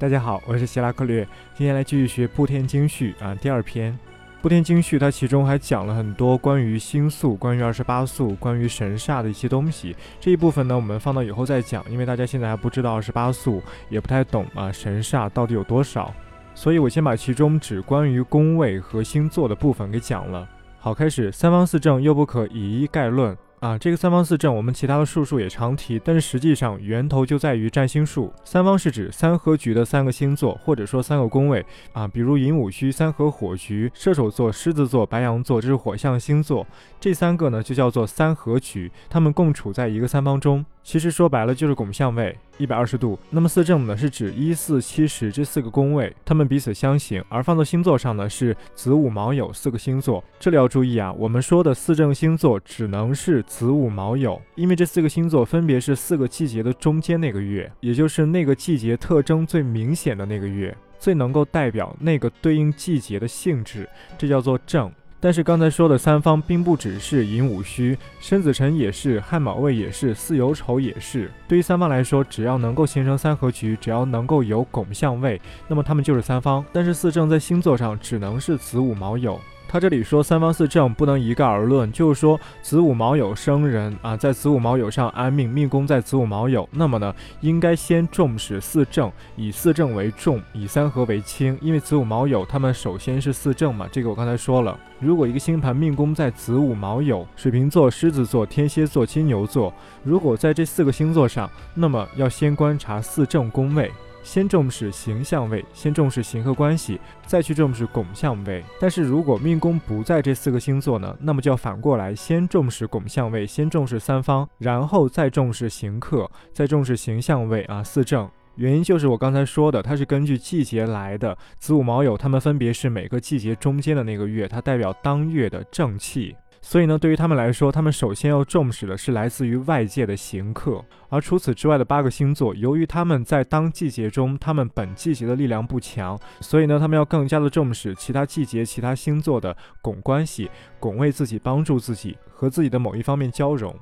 大家好，我是希拉克略，今天来继续学《布天经序》啊，第二篇。《布天经序》它其中还讲了很多关于星宿、关于二十八宿、关于神煞的一些东西。这一部分呢，我们放到以后再讲，因为大家现在还不知道二十八宿，也不太懂啊神煞到底有多少，所以我先把其中只关于宫位和星座的部分给讲了。好，开始三方四正，又不可以一概论。啊，这个三方四正，我们其他的术数也常提，但是实际上源头就在于占星术。三方是指三合局的三个星座，或者说三个宫位啊，比如寅午戌三合火局，射手座、狮子座、白羊座，这是火象星座，这三个呢就叫做三合局，它们共处在一个三方中。其实说白了就是拱相位一百二十度。那么四正呢，是指一四七十这四个宫位，它们彼此相刑。而放到星座上呢，是子午卯酉四个星座。这里要注意啊，我们说的四正星座只能是子午卯酉，因为这四个星座分别是四个季节的中间那个月，也就是那个季节特征最明显的那个月，最能够代表那个对应季节的性质，这叫做正。但是刚才说的三方并不只是寅午戌，申子辰也是，亥卯未也是，巳酉丑也是。对于三方来说，只要能够形成三合局，只要能够有拱相位，那么他们就是三方。但是四正在星座上只能是子午卯酉。他这里说三方四正不能一概而论，就是说子午卯酉生人啊，在子午卯酉上安命，命宫在子午卯酉，那么呢，应该先重视四正，以四正为重，以三合为轻，因为子午卯酉他们首先是四正嘛，这个我刚才说了。如果一个星盘命宫在子午卯酉、水瓶座、狮子座、天蝎座、金牛座，如果在这四个星座上，那么要先观察四正宫位。先重视形象位，先重视形和关系，再去重视拱相位。但是如果命宫不在这四个星座呢，那么就要反过来，先重视拱相位，先重视三方，然后再重视行克，再重视形象位啊四正。原因就是我刚才说的，它是根据季节来的。子午卯酉，它们分别是每个季节中间的那个月，它代表当月的正气。所以呢，对于他们来说，他们首先要重视的是来自于外界的行客。而除此之外的八个星座，由于他们在当季节中，他们本季节的力量不强，所以呢，他们要更加的重视其他季节、其他星座的拱关系，拱为自己帮助自己和自己的某一方面交融。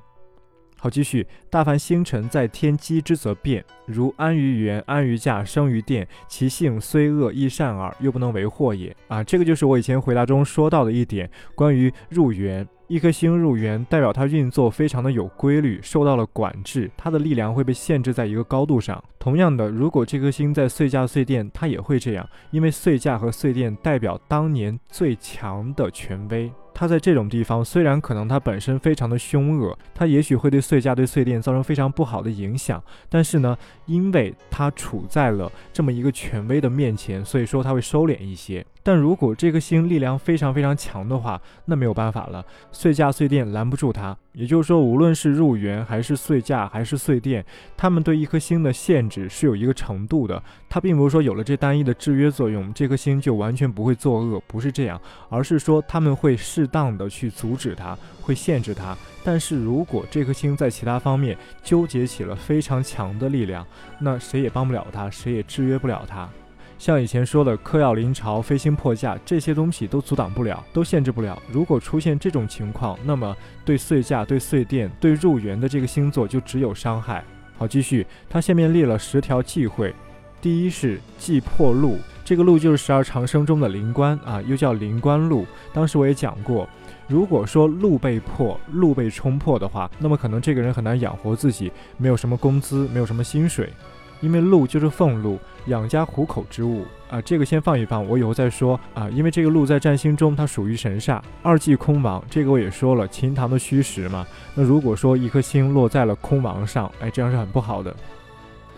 好，继续。大凡星辰在天机之，则变。如安于元，安于驾，生于殿，其性虽恶，亦善耳，又不能为祸也。啊，这个就是我以前回答中说到的一点，关于入元。一颗星入元，代表它运作非常的有规律，受到了管制，它的力量会被限制在一个高度上。同样的，如果这颗星在岁驾岁殿，它也会这样，因为岁驾和岁殿代表当年最强的权威。他在这种地方，虽然可能他本身非常的凶恶，他也许会对碎家、对碎电造成非常不好的影响，但是呢，因为他处在了这么一个权威的面前，所以说他会收敛一些。但如果这颗星力量非常非常强的话，那没有办法了，碎家碎店拦不住他。也就是说，无论是入元还是岁驾还是岁殿，他们对一颗星的限制是有一个程度的。它并不是说有了这单一的制约作用，这颗星就完全不会作恶，不是这样，而是说他们会适当的去阻止它，会限制它。但是如果这颗星在其他方面纠结起了非常强的力量，那谁也帮不了它，谁也制约不了它。像以前说的嗑药临巢、飞星破驾这些东西都阻挡不了，都限制不了。如果出现这种情况，那么对岁驾、对岁殿、对入园的这个星座就只有伤害。好，继续，他下面列了十条忌讳。第一是忌破禄，这个禄就是十二长生中的灵官啊，又叫灵官禄。当时我也讲过，如果说禄被破、禄被冲破的话，那么可能这个人很难养活自己，没有什么工资，没有什么薪水。因为禄就是俸禄，养家糊口之物啊，这个先放一放，我以后再说啊。因为这个禄在占星中，它属于神煞。二忌空亡，这个我也说了，秦唐的虚实嘛。那如果说一颗星落在了空亡上，哎，这样是很不好的。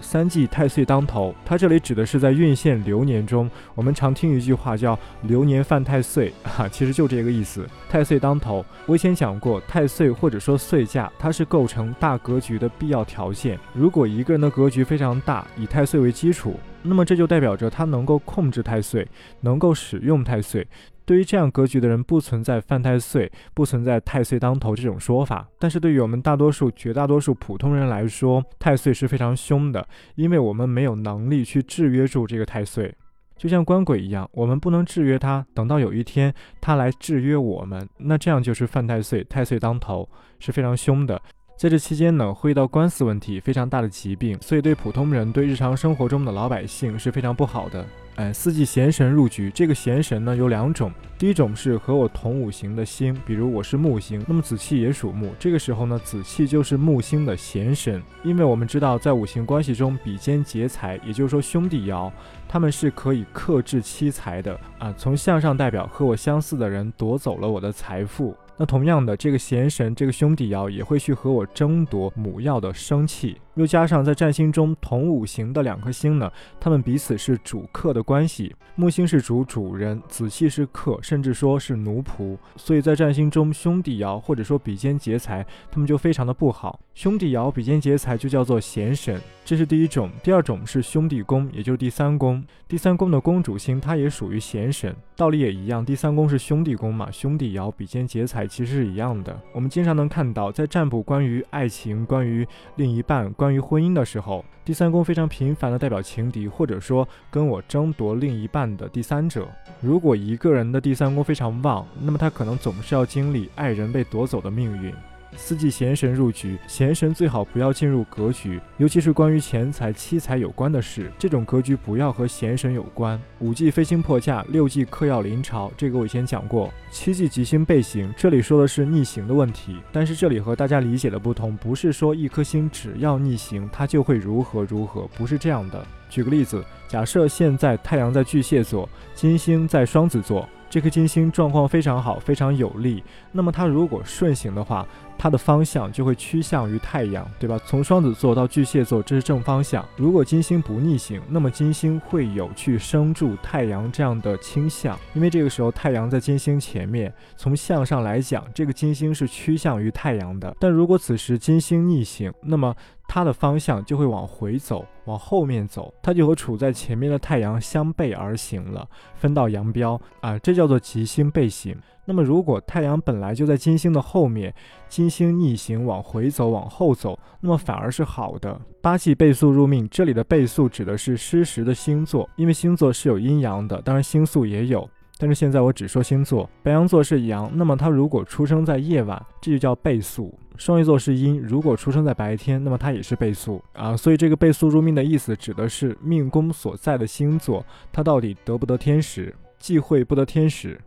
三季太岁当头，它这里指的是在运线流年中，我们常听一句话叫“流年犯太岁”，哈，其实就这个意思。太岁当头，我以前讲过，太岁或者说岁驾，它是构成大格局的必要条件。如果一个人的格局非常大，以太岁为基础，那么这就代表着他能够控制太岁，能够使用太岁。对于这样格局的人，不存在犯太岁，不存在太岁当头这种说法。但是对于我们大多数、绝大多数普通人来说，太岁是非常凶的，因为我们没有能力去制约住这个太岁，就像官鬼一样，我们不能制约他。等到有一天他来制约我们，那这样就是犯太岁，太岁当头是非常凶的。在这期间呢，会遇到官司问题，非常大的疾病，所以对普通人、对日常生活中的老百姓是非常不好的。哎，四季闲神入局，这个闲神呢有两种，第一种是和我同五行的星，比如我是木星，那么子气也属木，这个时候呢，子气就是木星的闲神，因为我们知道在五行关系中，比肩劫财，也就是说兄弟爻，他们是可以克制妻财的啊，从向上代表和我相似的人夺走了我的财富。那同样的，这个闲神，这个兄弟爻也会去和我争夺母曜的生气。又加上在占星中同五行的两颗星呢，他们彼此是主客的关系。木星是主主人，子气是客，甚至说是奴仆。所以在占星中，兄弟爻或者说比肩劫财，他们就非常的不好。兄弟爻比肩劫财就叫做闲神，这是第一种。第二种是兄弟宫，也就是第三宫。第三宫的宫主星，它也属于闲神，道理也一样。第三宫是兄弟宫嘛，兄弟爻比肩劫财其实是一样的。我们经常能看到，在占卜关于爱情、关于另一半、关于婚姻的时候，第三宫非常频繁的代表情敌，或者说跟我争夺另一半的第三者。如果一个人的第三宫非常旺，那么他可能总是要经历爱人被夺走的命运。四季闲神入局，闲神最好不要进入格局，尤其是关于钱财、七财有关的事，这种格局不要和闲神有关。五季飞星破驾，六季克要临朝，这个我以前讲过。七季吉星背行，这里说的是逆行的问题，但是这里和大家理解的不同，不是说一颗星只要逆行，它就会如何如何，不是这样的。举个例子，假设现在太阳在巨蟹座，金星在双子座。这颗金星状况非常好，非常有利。那么它如果顺行的话，它的方向就会趋向于太阳，对吧？从双子座到巨蟹座，这是正方向。如果金星不逆行，那么金星会有去生助太阳这样的倾向，因为这个时候太阳在金星前面，从向上来讲，这个金星是趋向于太阳的。但如果此时金星逆行，那么它的方向就会往回走，往后面走，它就和处在前面的太阳相背而行了，分道扬镳啊，这叫做吉星背行。那么如果太阳本来就在金星的后面，金星逆行往回走，往后走，那么反而是好的。八季倍速入命，这里的倍速指的是失时的星座，因为星座是有阴阳的，当然星宿也有。但是现在我只说星座，白羊座是阳，那么它如果出生在夜晚，这就叫倍速；双鱼座是阴，如果出生在白天，那么它也是倍速啊。所以这个倍速入命的意思，指的是命宫所在的星座，它到底得不得天时，忌讳不得天时。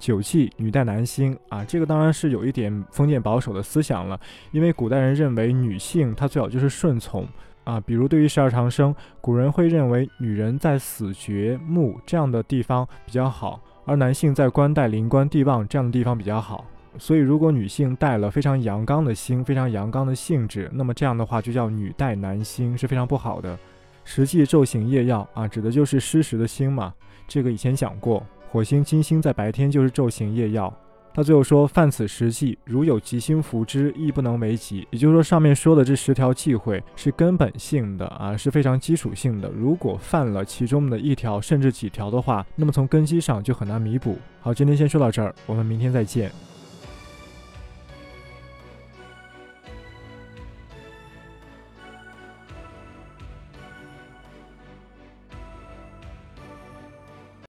九忌女带男星啊，这个当然是有一点封建保守的思想了，因为古代人认为女性她最好就是顺从啊，比如对于十二长生，古人会认为女人在死绝墓这样的地方比较好。而男性在官带临官地旺这样的地方比较好，所以如果女性带了非常阳刚的星，非常阳刚的性质，那么这样的话就叫女带男星，是非常不好的。实际昼醒夜耀啊，指的就是失时的星嘛。这个以前讲过，火星、金星在白天就是昼行夜耀。他最后说：“犯此十忌，如有吉星扶之，亦不能为吉。”也就是说，上面说的这十条忌讳是根本性的啊，是非常基础性的。如果犯了其中的一条甚至几条的话，那么从根基上就很难弥补。好，今天先说到这儿，我们明天再见。